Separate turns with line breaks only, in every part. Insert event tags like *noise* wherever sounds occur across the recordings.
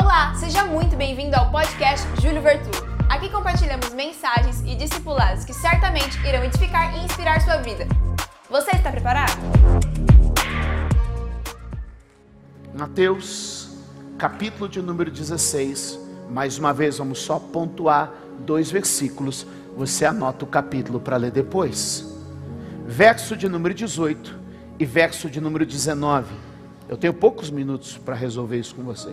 Olá, seja muito bem-vindo ao podcast Júlio Vertu. Aqui compartilhamos mensagens e discipulados que certamente irão edificar e inspirar sua vida. Você está preparado?
Mateus, capítulo de número 16. Mais uma vez, vamos só pontuar dois versículos. Você anota o capítulo para ler depois. Verso de número 18 e verso de número 19. Eu tenho poucos minutos para resolver isso com você.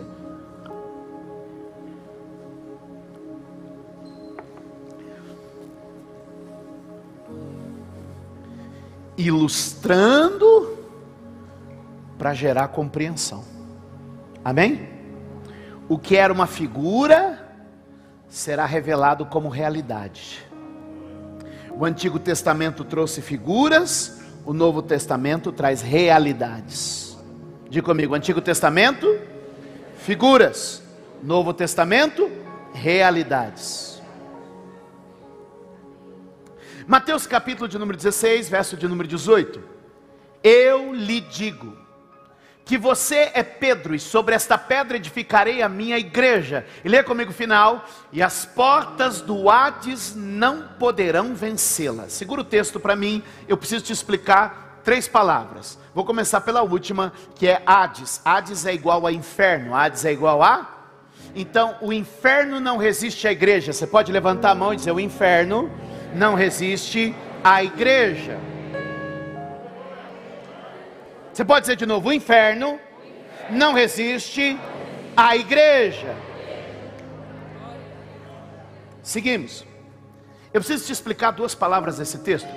Ilustrando para gerar compreensão. Amém? O que era uma figura será revelado como realidade. O Antigo Testamento trouxe figuras, o Novo Testamento traz realidades. Diga comigo: Antigo Testamento, figuras, Novo Testamento, realidades. Mateus capítulo de número 16, verso de número 18. Eu lhe digo que você é Pedro, e sobre esta pedra edificarei a minha igreja. E lê comigo o final: e as portas do Hades não poderão vencê-la. Segura o texto para mim, eu preciso te explicar três palavras. Vou começar pela última, que é Hades. Hades é igual a inferno, Hades é igual a. Então, o inferno não resiste à igreja. Você pode levantar a mão e dizer: o inferno não resiste à igreja. Você pode dizer de novo: o inferno não resiste à igreja. Seguimos. Eu preciso te explicar duas palavras desse texto.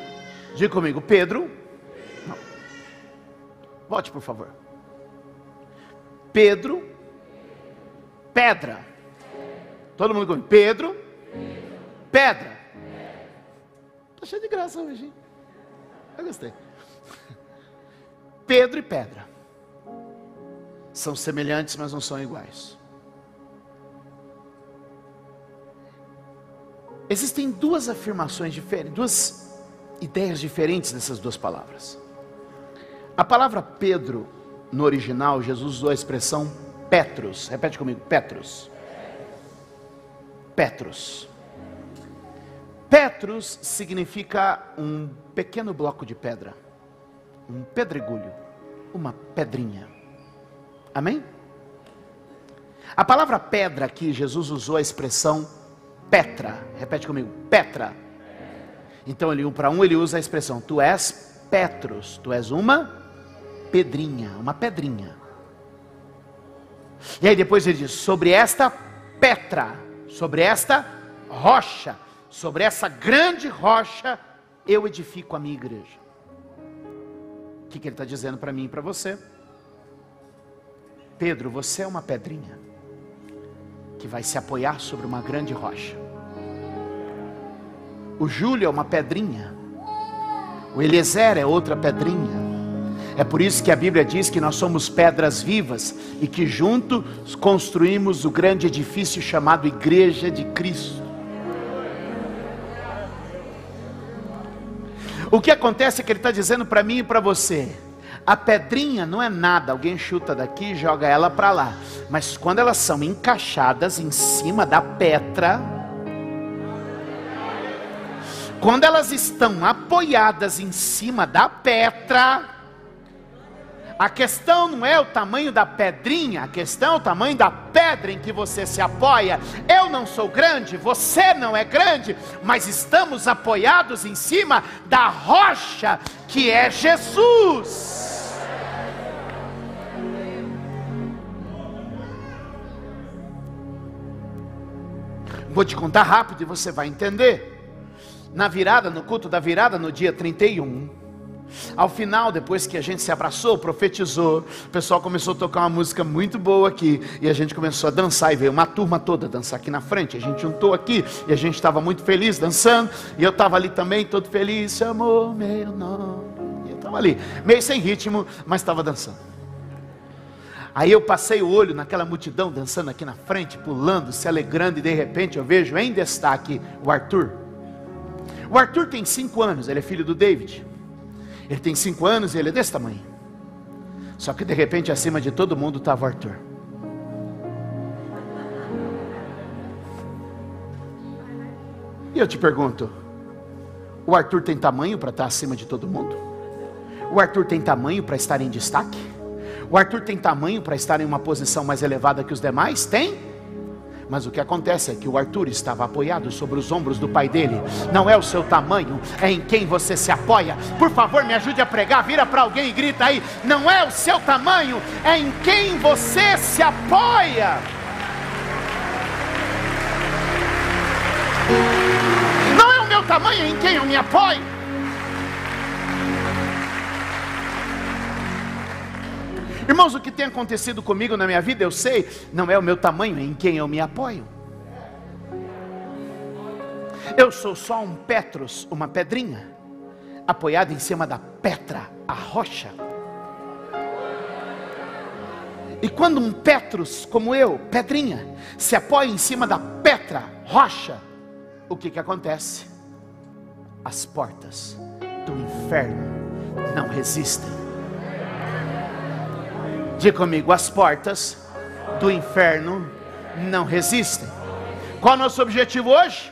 Diga comigo, Pedro. Não. Volte, por favor. Pedro, pedra. Todo mundo comigo. Pedro, pedra. Está cheio de graça hoje. Hein? Eu gostei. *laughs* Pedro e pedra são semelhantes, mas não são iguais. Existem duas afirmações diferentes, duas ideias diferentes dessas duas palavras. A palavra Pedro, no original, Jesus usou a expressão Petros. Repete comigo, Petros. Petros. Petros significa um pequeno bloco de pedra, um pedregulho, uma pedrinha. Amém? A palavra pedra aqui, Jesus usou a expressão Petra. Repete comigo, Petra. Então, ele um para um, ele usa a expressão: Tu és Petros, tu és uma pedrinha, uma pedrinha. E aí depois ele diz: Sobre esta Petra, sobre esta rocha, sobre essa grande rocha, eu edifico a minha igreja. O que, que ele está dizendo para mim e para você? Pedro, você é uma pedrinha que vai se apoiar sobre uma grande rocha. O Júlio é uma pedrinha. O Eliezer é outra pedrinha. É por isso que a Bíblia diz que nós somos pedras vivas e que juntos construímos o grande edifício chamado Igreja de Cristo. O que acontece é que ele está dizendo para mim e para você: a pedrinha não é nada, alguém chuta daqui e joga ela para lá. Mas quando elas são encaixadas em cima da pedra, quando elas estão apoiadas em cima da pedra, a questão não é o tamanho da pedrinha, a questão é o tamanho da pedra em que você se apoia. Eu não sou grande, você não é grande, mas estamos apoiados em cima da rocha que é Jesus. Vou te contar rápido e você vai entender. Na virada, no culto da virada, no dia 31, ao final, depois que a gente se abraçou, profetizou, o pessoal começou a tocar uma música muito boa aqui, e a gente começou a dançar, e veio uma turma toda dançar aqui na frente. A gente juntou aqui, e a gente estava muito feliz dançando, e eu estava ali também, todo feliz, chamou meu nome. E eu estava ali, meio sem ritmo, mas estava dançando. Aí eu passei o olho naquela multidão dançando aqui na frente, pulando, se alegrando, e de repente eu vejo em destaque o Arthur. O Arthur tem cinco anos, ele é filho do David. Ele tem cinco anos e ele é desse tamanho. Só que de repente, acima de todo mundo, estava Arthur. E eu te pergunto: o Arthur tem tamanho para estar tá acima de todo mundo? O Arthur tem tamanho para estar em destaque? O Arthur tem tamanho para estar em uma posição mais elevada que os demais? Tem? Mas o que acontece é que o Arthur estava apoiado sobre os ombros do pai dele. Não é o seu tamanho, é em quem você se apoia. Por favor, me ajude a pregar. Vira para alguém e grita aí: Não é o seu tamanho, é em quem você se apoia. Não é o meu tamanho, é em quem eu me apoio. Irmãos, o que tem acontecido comigo na minha vida, eu sei, não é o meu tamanho, é em quem eu me apoio. Eu sou só um Petros, uma pedrinha, apoiado em cima da Petra, a rocha. E quando um Petros como eu, pedrinha, se apoia em cima da Petra, rocha, o que que acontece? As portas do inferno não resistem Diga comigo, as portas do inferno não resistem. Qual é o nosso objetivo hoje?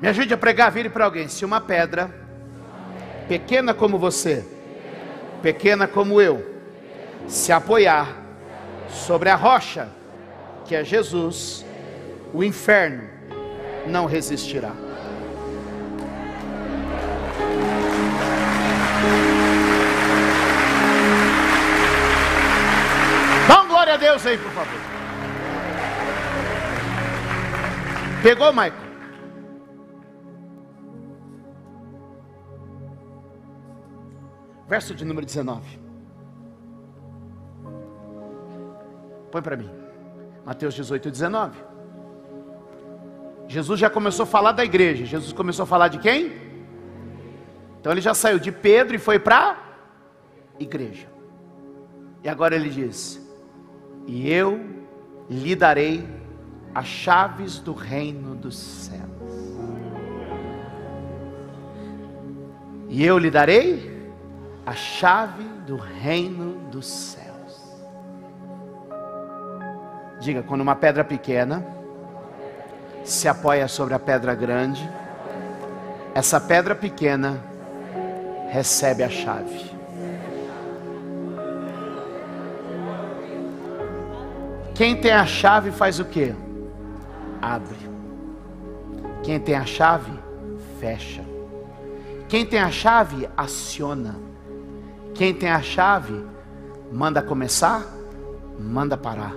Me ajude a pregar, vire para alguém. Se uma pedra, pequena como você, pequena como eu, se apoiar sobre a rocha, que é Jesus, o inferno não resistirá. Deus aí, por favor. Pegou, Michael? Verso de número 19. Põe para mim. Mateus 18, 19. Jesus já começou a falar da igreja. Jesus começou a falar de quem? Então ele já saiu de Pedro e foi para igreja. E agora ele diz: E eu lhe darei as chaves do reino dos céus. E eu lhe darei a chave do reino dos céus. Diga, quando uma pedra pequena se apoia sobre a pedra grande, essa pedra pequena recebe a chave. Quem tem a chave faz o que? Abre. Quem tem a chave, fecha. Quem tem a chave, aciona. Quem tem a chave, manda começar, manda parar.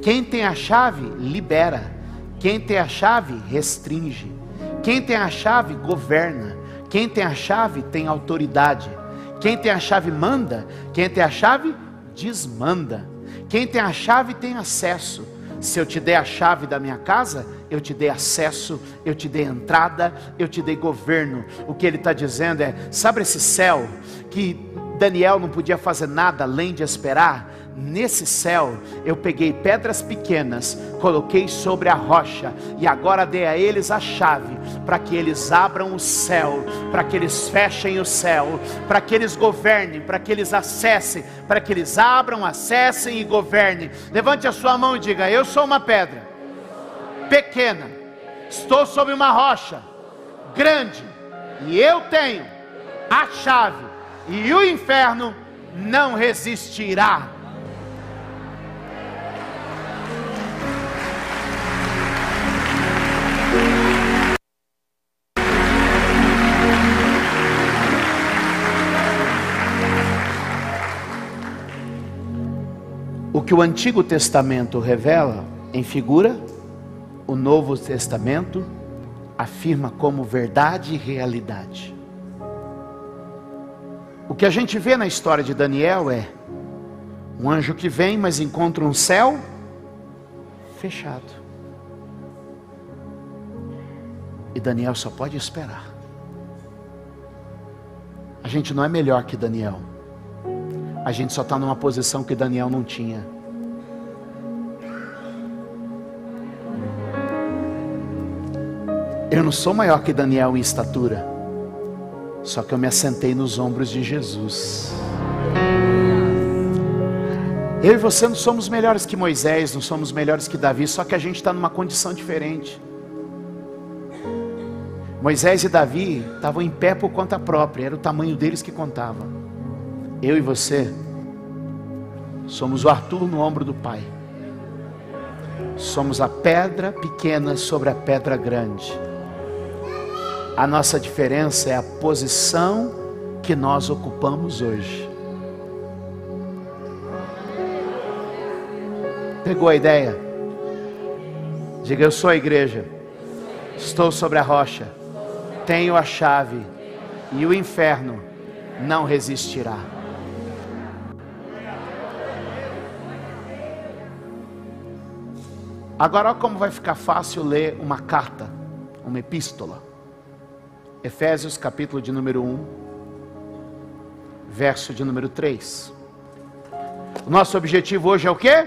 Quem tem a chave, libera. Quem tem a chave, restringe. Quem tem a chave, governa. Quem tem a chave tem autoridade. Quem tem a chave manda. Quem tem a chave desmanda. Quem tem a chave tem acesso. Se eu te der a chave da minha casa, eu te dei acesso, eu te dei entrada, eu te dei governo. O que ele está dizendo é: sabe esse céu que Daniel não podia fazer nada além de esperar? Nesse céu eu peguei pedras pequenas, coloquei sobre a rocha e agora dei a eles a chave para que eles abram o céu, para que eles fechem o céu, para que eles governem, para que eles acessem, para que eles abram, acessem e governem. Levante a sua mão e diga: Eu sou uma pedra pequena, estou sobre uma rocha grande e eu tenho a chave e o inferno não resistirá O que o Antigo Testamento revela em figura, o Novo Testamento afirma como verdade e realidade. O que a gente vê na história de Daniel é um anjo que vem, mas encontra um céu fechado. E Daniel só pode esperar. A gente não é melhor que Daniel. A gente só está numa posição que Daniel não tinha. Eu não sou maior que Daniel em estatura, só que eu me assentei nos ombros de Jesus. Eu e você não somos melhores que Moisés, não somos melhores que Davi, só que a gente está numa condição diferente. Moisés e Davi estavam em pé por conta própria, era o tamanho deles que contava. Eu e você somos o Arthur no ombro do Pai. Somos a pedra pequena sobre a pedra grande. A nossa diferença é a posição que nós ocupamos hoje. Pegou a ideia? Diga, eu sou a igreja. Estou sobre a rocha tenho a chave e o inferno não resistirá. Agora, olha como vai ficar fácil ler uma carta, uma epístola. Efésios, capítulo de número 1, verso de número 3. O nosso objetivo hoje é o quê?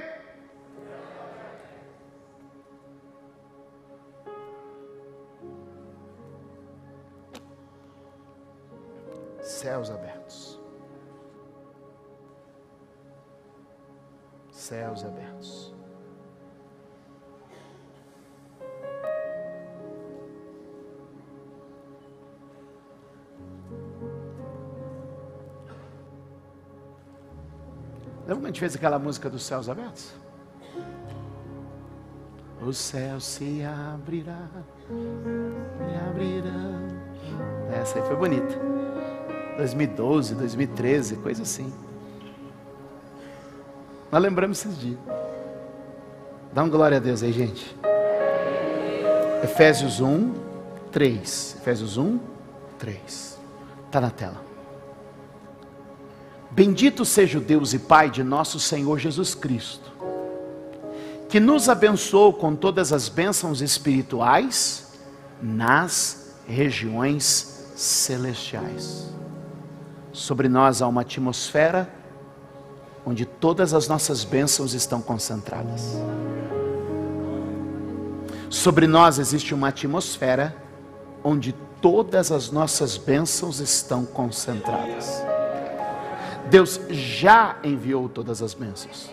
céus abertos. Céus abertos. Lembra quando a gente fez aquela música dos céus abertos? O céu se abrirá, se abrirá. Essa aí foi bonita. 2012, 2013, coisa assim. Nós lembramos esses dias. Dá um glória a Deus aí, gente. Efésios 1, 3. Efésios 1, 3. Está na tela. Bendito seja o Deus e Pai de nosso Senhor Jesus Cristo, que nos abençoou com todas as bênçãos espirituais nas regiões celestiais. Sobre nós há uma atmosfera onde todas as nossas bênçãos estão concentradas. Sobre nós existe uma atmosfera onde todas as nossas bênçãos estão concentradas. Deus já enviou todas as bênçãos.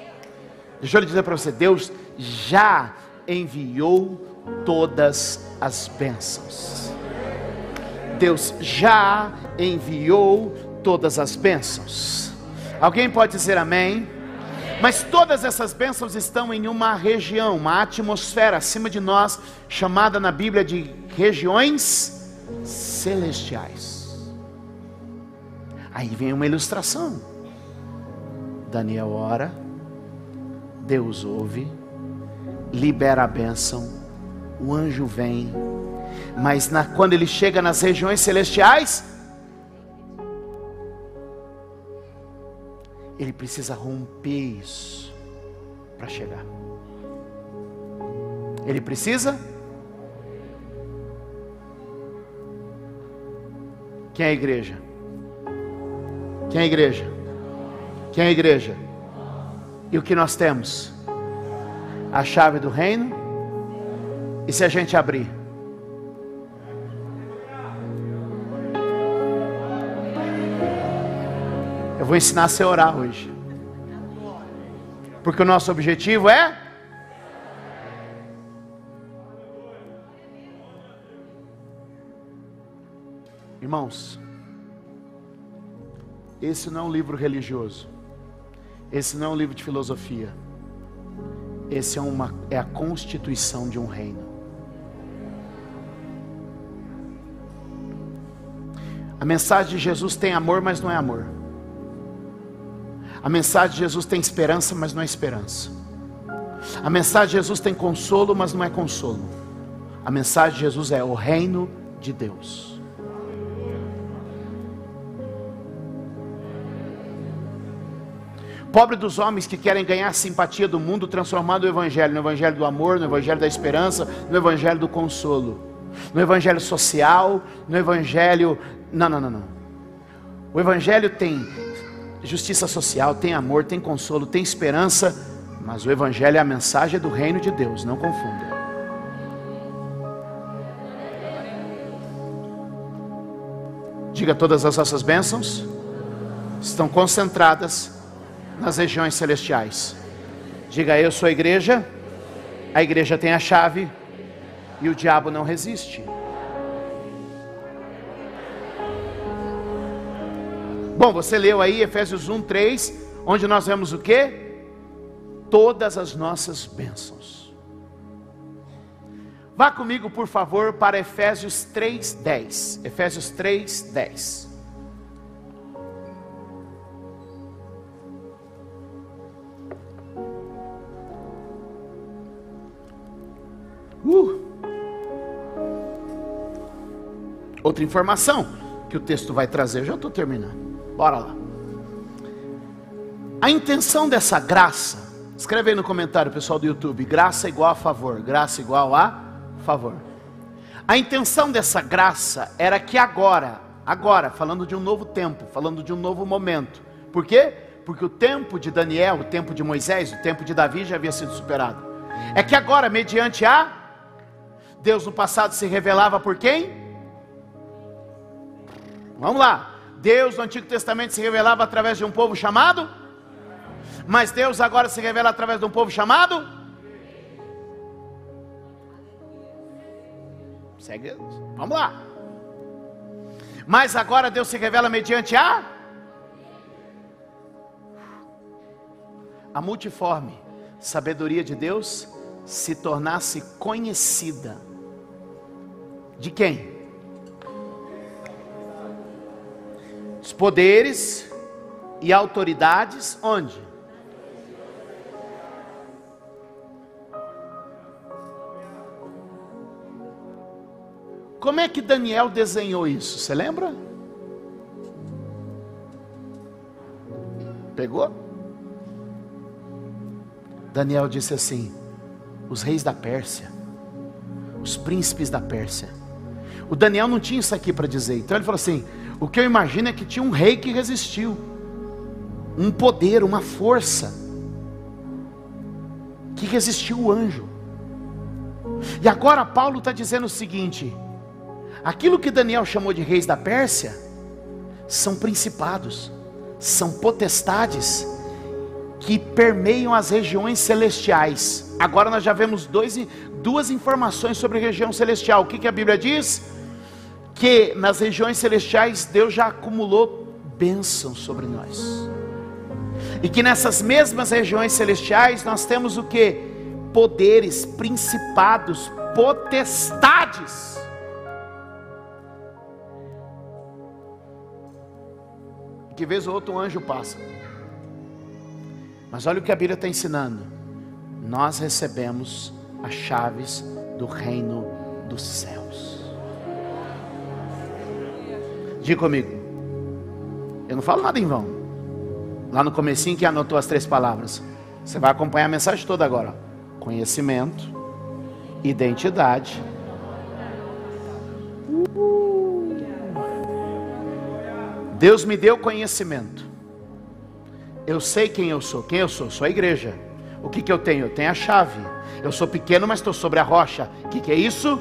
Deixa eu lhe dizer para você: Deus já enviou todas as bênçãos. Deus já enviou todas as bênçãos. Alguém pode dizer amém? Mas todas essas bênçãos estão em uma região, uma atmosfera acima de nós, chamada na Bíblia de regiões celestiais. Aí vem uma ilustração. Daniel ora, Deus ouve, libera a bênção, o anjo vem, mas na, quando ele chega nas regiões celestiais, ele precisa romper isso para chegar. Ele precisa? Quem é a igreja? Quem é a igreja? Quem é a igreja? E o que nós temos? A chave do reino. E se a gente abrir? Eu vou ensinar você a orar hoje. Porque o nosso objetivo é. Irmãos, esse não é um livro religioso. Esse não é um livro de filosofia. Esse é, uma, é a constituição de um reino. A mensagem de Jesus tem amor, mas não é amor. A mensagem de Jesus tem esperança, mas não é esperança. A mensagem de Jesus tem consolo, mas não é consolo. A mensagem de Jesus é o reino de Deus. Pobre dos homens que querem ganhar a simpatia do mundo, transformando o Evangelho no Evangelho do amor, no Evangelho da esperança, no Evangelho do consolo, no Evangelho social, no Evangelho. Não, não, não, não. O Evangelho tem justiça social, tem amor, tem consolo, tem esperança, mas o Evangelho é a mensagem do reino de Deus, não confunda. Diga todas as nossas bênçãos estão concentradas nas regiões celestiais. Diga, eu sou a igreja, a igreja tem a chave e o diabo não resiste. Bom, você leu aí Efésios 1, 3, onde nós vemos o que? Todas as nossas bênçãos. Vá comigo, por favor, para Efésios 3, 10. Efésios 3, 10. Outra informação que o texto vai trazer, eu já estou terminando. Bora lá. A intenção dessa graça, escreve aí no comentário, pessoal do YouTube: graça igual a favor, graça igual a favor. A intenção dessa graça era que agora, agora, falando de um novo tempo, falando de um novo momento. Por quê? Porque o tempo de Daniel, o tempo de Moisés, o tempo de Davi já havia sido superado. É que agora, mediante a Deus no passado se revelava por quem? Vamos lá. Deus no Antigo Testamento se revelava através de um povo chamado? Mas Deus agora se revela através de um povo chamado? Segue, vamos lá. Mas agora Deus se revela mediante a a multiforme sabedoria de Deus se tornasse conhecida. De quem? Poderes e autoridades onde? Como é que Daniel desenhou isso? Você lembra? Pegou? Daniel disse assim: os reis da Pérsia, os príncipes da Pérsia. O Daniel não tinha isso aqui para dizer, então ele falou assim: o que eu imagino é que tinha um rei que resistiu, um poder, uma força, que resistiu o anjo. E agora Paulo está dizendo o seguinte: aquilo que Daniel chamou de reis da Pérsia, são principados, são potestades que permeiam as regiões celestiais. Agora nós já vemos dois, duas informações sobre região celestial. O que, que a Bíblia diz? Que nas regiões celestiais Deus já acumulou bênçãos sobre nós. E que nessas mesmas regiões celestiais nós temos o que? Poderes, principados, potestades. Que vez ou outro um anjo passa. Mas olha o que a Bíblia está ensinando. Nós recebemos as chaves do reino dos céus. Diga comigo. Eu não falo nada em vão. Lá no comecinho que anotou as três palavras. Você vai acompanhar a mensagem toda agora. Conhecimento, identidade. Deus me deu conhecimento. Eu sei quem eu sou. Quem eu sou? Sou a igreja. O que, que eu tenho? Eu tenho a chave. Eu sou pequeno, mas estou sobre a rocha. O que, que é isso?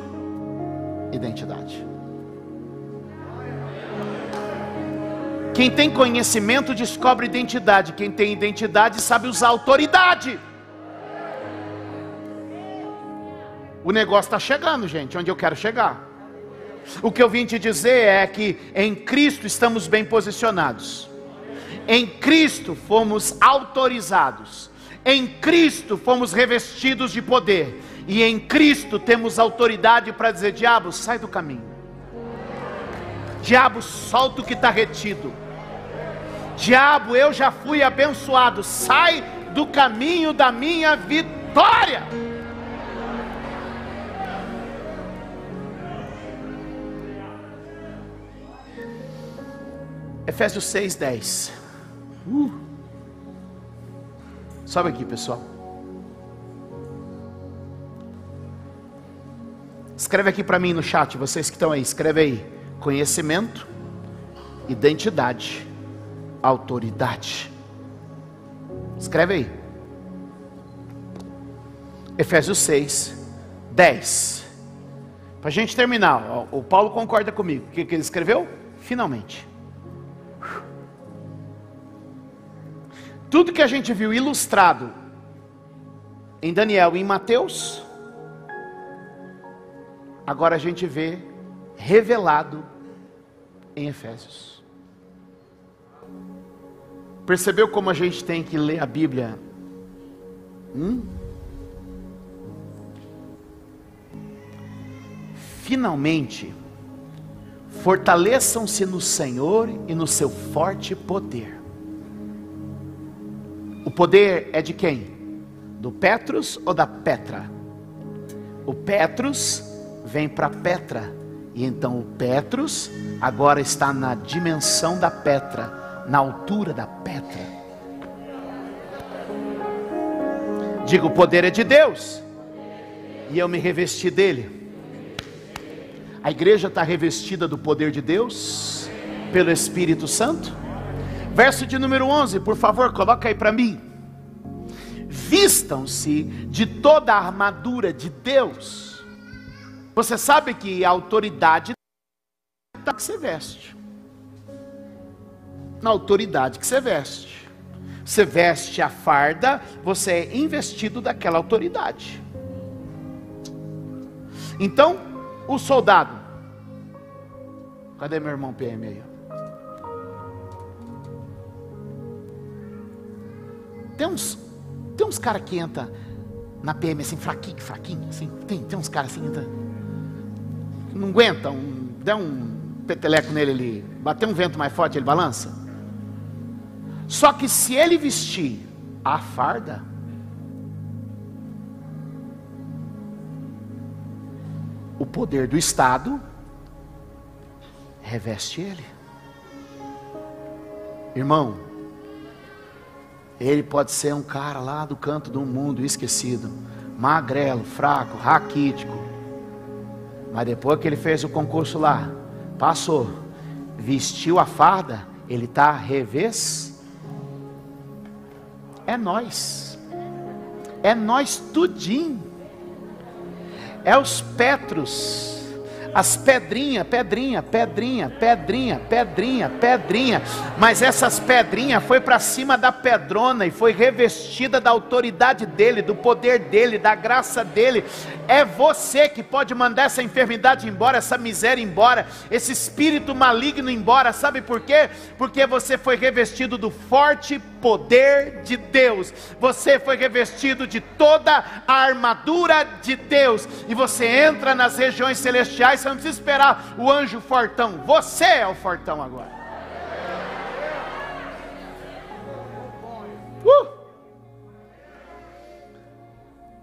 Identidade. Quem tem conhecimento descobre identidade. Quem tem identidade sabe usar autoridade. O negócio está chegando, gente, onde eu quero chegar. O que eu vim te dizer é que em Cristo estamos bem posicionados. Em Cristo fomos autorizados. Em Cristo fomos revestidos de poder. E em Cristo temos autoridade para dizer: diabo, sai do caminho. Diabo, solta o que está retido. Diabo, eu já fui abençoado, sai do caminho da minha vitória. Efésios 6, 10. Uh. Sobe aqui, pessoal. Escreve aqui para mim no chat, vocês que estão aí, escreve aí. Conhecimento, identidade autoridade. Escreve aí. Efésios 6, 10. Para a gente terminar, o Paulo concorda comigo. O que, ele escreveu? Finalmente. Tudo que a gente viu ilustrado em Daniel e em Mateus, agora a gente vê revelado em Efésios. Percebeu como a gente tem que ler a Bíblia? Hum? Finalmente, fortaleçam-se no Senhor e no seu forte poder. O poder é de quem? Do Petrus ou da Petra? O Petrus vem para Petra, e então o Petrus agora está na dimensão da Petra, na altura da Petra. Digo, o poder é de Deus, e eu me revesti dele. A igreja está revestida do poder de Deus, pelo Espírito Santo. Verso de número 11, por favor, coloca aí para mim vistam-se de toda a armadura de Deus. Você sabe que a autoridade é que você veste. Na autoridade que você veste. Você veste a farda, você é investido daquela autoridade. Então, o soldado. Cadê meu irmão PM aí? Tem uns tem uns caras que entram na PM assim, fraquinho, fraquinho, assim. Tem, tem uns caras assim, entra, não aguenta, um, der um peteleco nele, ele bater um vento mais forte, ele balança. Só que se ele vestir a farda, o poder do Estado reveste ele. Irmão, ele pode ser um cara lá do canto do mundo esquecido, magrelo, fraco, raquítico. Mas depois que ele fez o concurso lá, passou, vestiu a farda, ele está revés. É nós, é nós tudinho, é os Petros as pedrinhas, pedrinha, pedrinha, pedrinha, pedrinha, pedrinha, mas essas pedrinhas foi para cima da pedrona e foi revestida da autoridade dele, do poder dele, da graça dele. É você que pode mandar essa enfermidade embora, essa miséria embora, esse espírito maligno embora. Sabe por quê? Porque você foi revestido do forte poder de Deus. Você foi revestido de toda a armadura de Deus e você entra nas regiões celestiais você não precisa esperar o anjo fortão. Você é o fortão agora. Uh!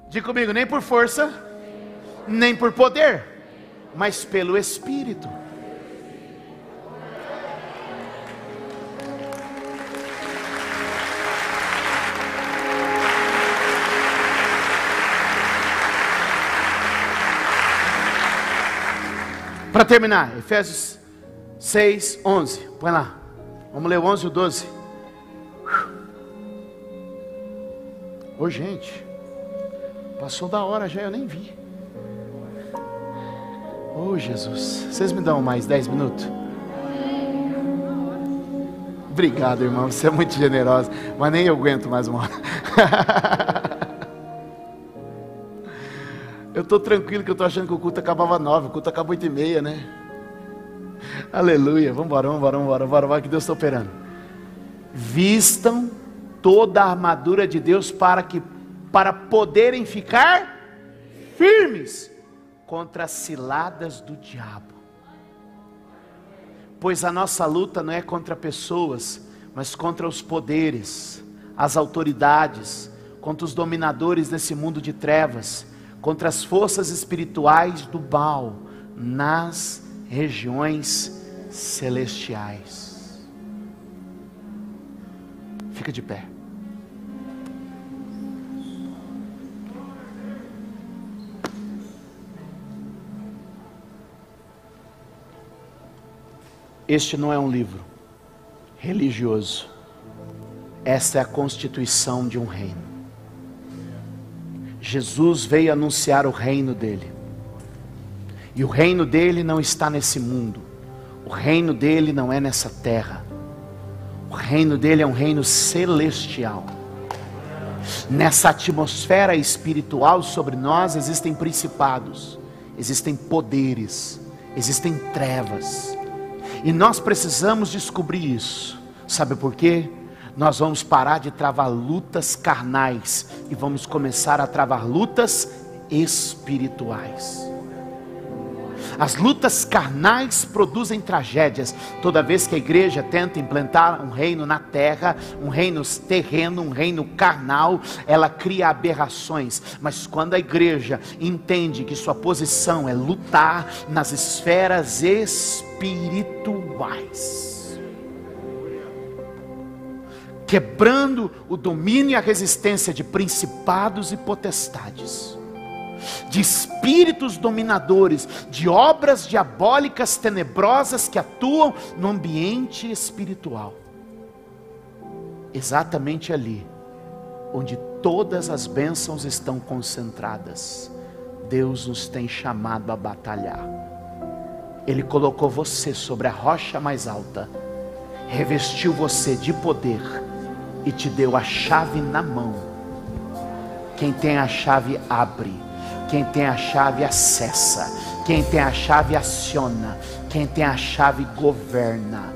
Diga comigo, nem por força, nem por poder, mas pelo Espírito. Para terminar, Efésios 6, 11. Põe lá. Vamos ler o 11 e o 12. Ô oh, gente, passou da hora já, eu nem vi. Ô oh, Jesus, vocês me dão mais 10 minutos? Obrigado, irmão, você é muito generoso, mas nem eu aguento mais uma hora. *laughs* estou tranquilo que eu estou achando que o culto acabava nove, o culto acaba oito e meia, né? Aleluia, vamos embora, vamos embora, vamos embora, que Deus está operando. Vistam toda a armadura de Deus para que para poderem ficar firmes contra as ciladas do diabo. Pois a nossa luta não é contra pessoas, mas contra os poderes, as autoridades, contra os dominadores desse mundo de trevas contra as forças espirituais do mal nas regiões celestiais. Fica de pé. Este não é um livro religioso. Esta é a constituição de um reino. Jesus veio anunciar o reino dele. E o reino dele não está nesse mundo. O reino dele não é nessa terra. O reino dele é um reino celestial. Nessa atmosfera espiritual sobre nós existem principados, existem poderes, existem trevas. E nós precisamos descobrir isso. Sabe por quê? Nós vamos parar de travar lutas carnais e vamos começar a travar lutas espirituais. As lutas carnais produzem tragédias. Toda vez que a igreja tenta implantar um reino na terra, um reino terreno, um reino carnal, ela cria aberrações. Mas quando a igreja entende que sua posição é lutar nas esferas espirituais, quebrando o domínio e a resistência de principados e potestades de espíritos dominadores, de obras diabólicas tenebrosas que atuam no ambiente espiritual. Exatamente ali, onde todas as bênçãos estão concentradas, Deus nos tem chamado a batalhar. Ele colocou você sobre a rocha mais alta, revestiu você de poder e te deu a chave na mão. Quem tem a chave abre quem tem a chave acessa, quem tem a chave aciona, quem tem a chave governa.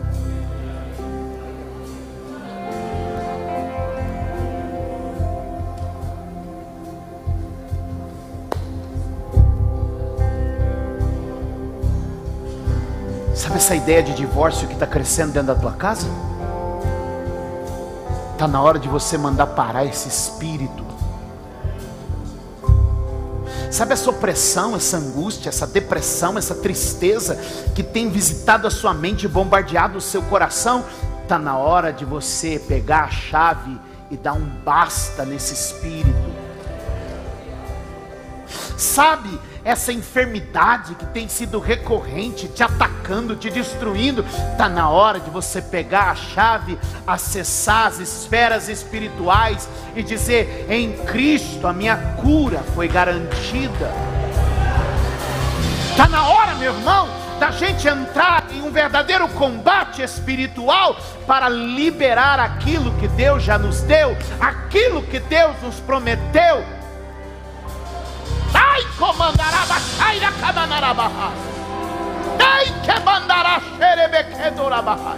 Sabe essa ideia de divórcio que está crescendo dentro da tua casa? Está na hora de você mandar parar esse espírito Sabe essa opressão, essa angústia, essa depressão, essa tristeza que tem visitado a sua mente e bombardeado o seu coração? Está na hora de você pegar a chave e dar um basta nesse espírito. Sabe essa enfermidade que tem sido recorrente, te atacando, te destruindo, está na hora de você pegar a chave, acessar as esferas espirituais e dizer: em Cristo a minha cura foi garantida. Está na hora, meu irmão, da gente entrar em um verdadeiro combate espiritual para liberar aquilo que Deus já nos deu, aquilo que Deus nos prometeu Ai, comandará baixaira camanarabaha. Ai, que mandará xerebequedorabaha.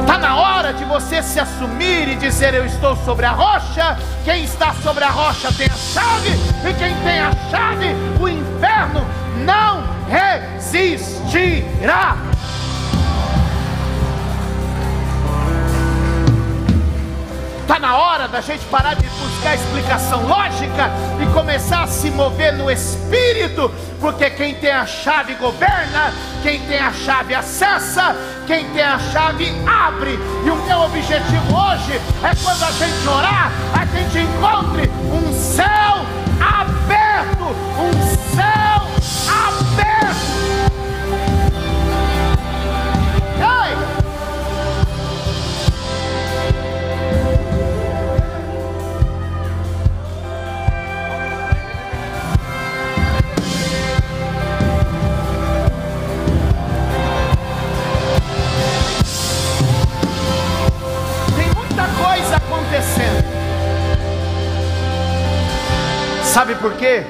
Está na hora de você se assumir e dizer: Eu estou sobre a rocha. Quem está sobre a rocha tem a chave, e quem tem a chave, o inferno não resistirá. Está na hora da gente parar de buscar explicação lógica e começar a se mover no espírito, porque quem tem a chave governa, quem tem a chave acessa, quem tem a chave abre. E o meu objetivo hoje é quando a gente orar, a gente encontre um céu aberto, um céu Sabe por quê?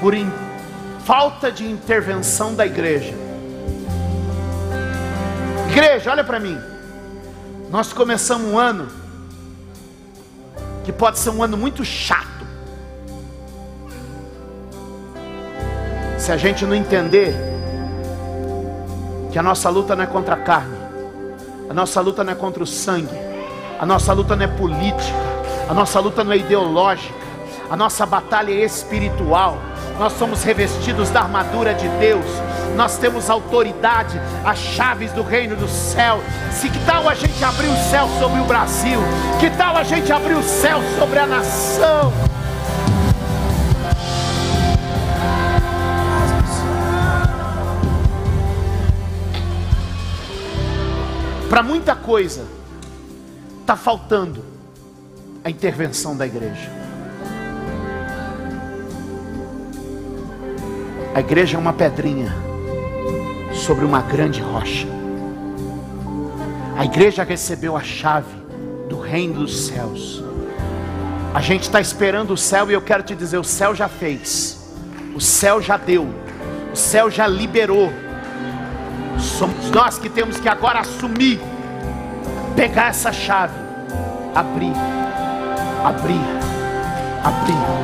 Por in... falta de intervenção da igreja. Igreja, olha para mim. Nós começamos um ano que pode ser um ano muito chato. Se a gente não entender que a nossa luta não é contra a carne, a nossa luta não é contra o sangue, a nossa luta não é política, a nossa luta não é ideológica, a nossa batalha é espiritual. Nós somos revestidos da armadura de Deus, nós temos autoridade, as chaves do reino do céu. Se que tal a gente abrir o céu sobre o Brasil? Que tal a gente abrir o céu sobre a nação? Para muita coisa, está faltando a intervenção da igreja. A igreja é uma pedrinha sobre uma grande rocha. A igreja recebeu a chave do reino dos céus. A gente está esperando o céu e eu quero te dizer: o céu já fez, o céu já deu, o céu já liberou. Somos nós que temos que agora assumir, pegar essa chave, abrir, abrir, abrir.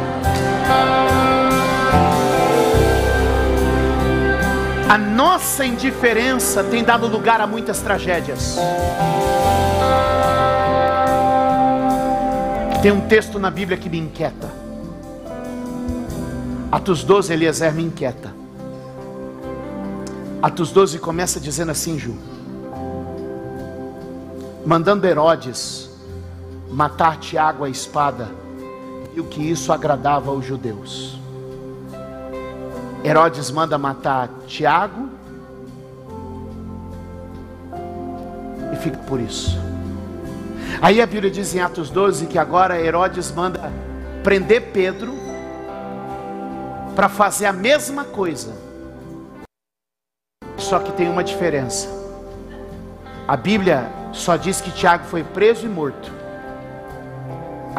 A nossa indiferença tem dado lugar a muitas tragédias. Tem um texto na Bíblia que me inquieta. Atos 12, Eliezer me inquieta. Atos 12 começa dizendo assim, Ju: mandando Herodes matar Tiago a espada, e o que isso agradava aos judeus. Herodes manda matar Tiago e fica por isso. Aí a Bíblia diz em Atos 12 que agora Herodes manda prender Pedro para fazer a mesma coisa. Só que tem uma diferença. A Bíblia só diz que Tiago foi preso e morto.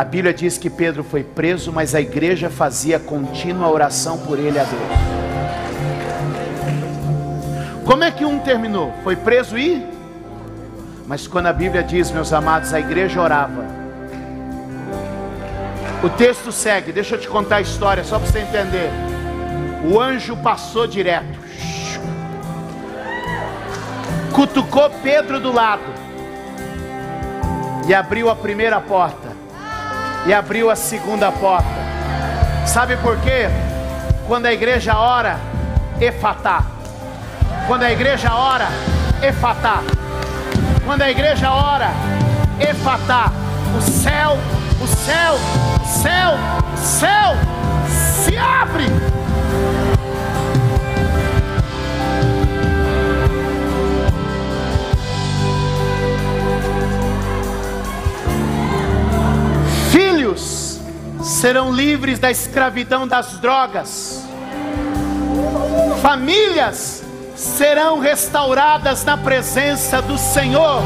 A Bíblia diz que Pedro foi preso, mas a igreja fazia contínua oração por ele a Deus. Como é que um terminou? Foi preso e mas quando a Bíblia diz, meus amados, a igreja orava. O texto segue, deixa eu te contar a história só para você entender. O anjo passou direto, cutucou Pedro do lado e abriu a primeira porta, e abriu a segunda porta. Sabe por quê? Quando a igreja ora, efatá. Quando a igreja ora, efatá. Quando a igreja ora, efatá, o céu, o céu, o céu, o céu se abre. Serão livres da escravidão das drogas. Famílias serão restauradas na presença do Senhor.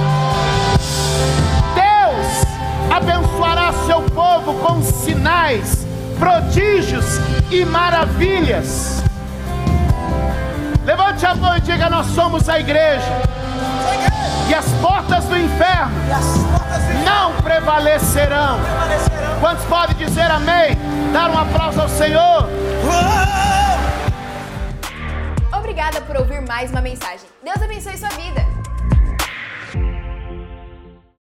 Deus abençoará seu povo com sinais, prodígios e maravilhas. Levante a mão e diga: Nós somos a igreja. E as portas do inferno não prevalecerão. Quantos podem dizer amém? Dar um aplauso ao Senhor.
Obrigada por ouvir mais uma mensagem. Deus abençoe sua vida.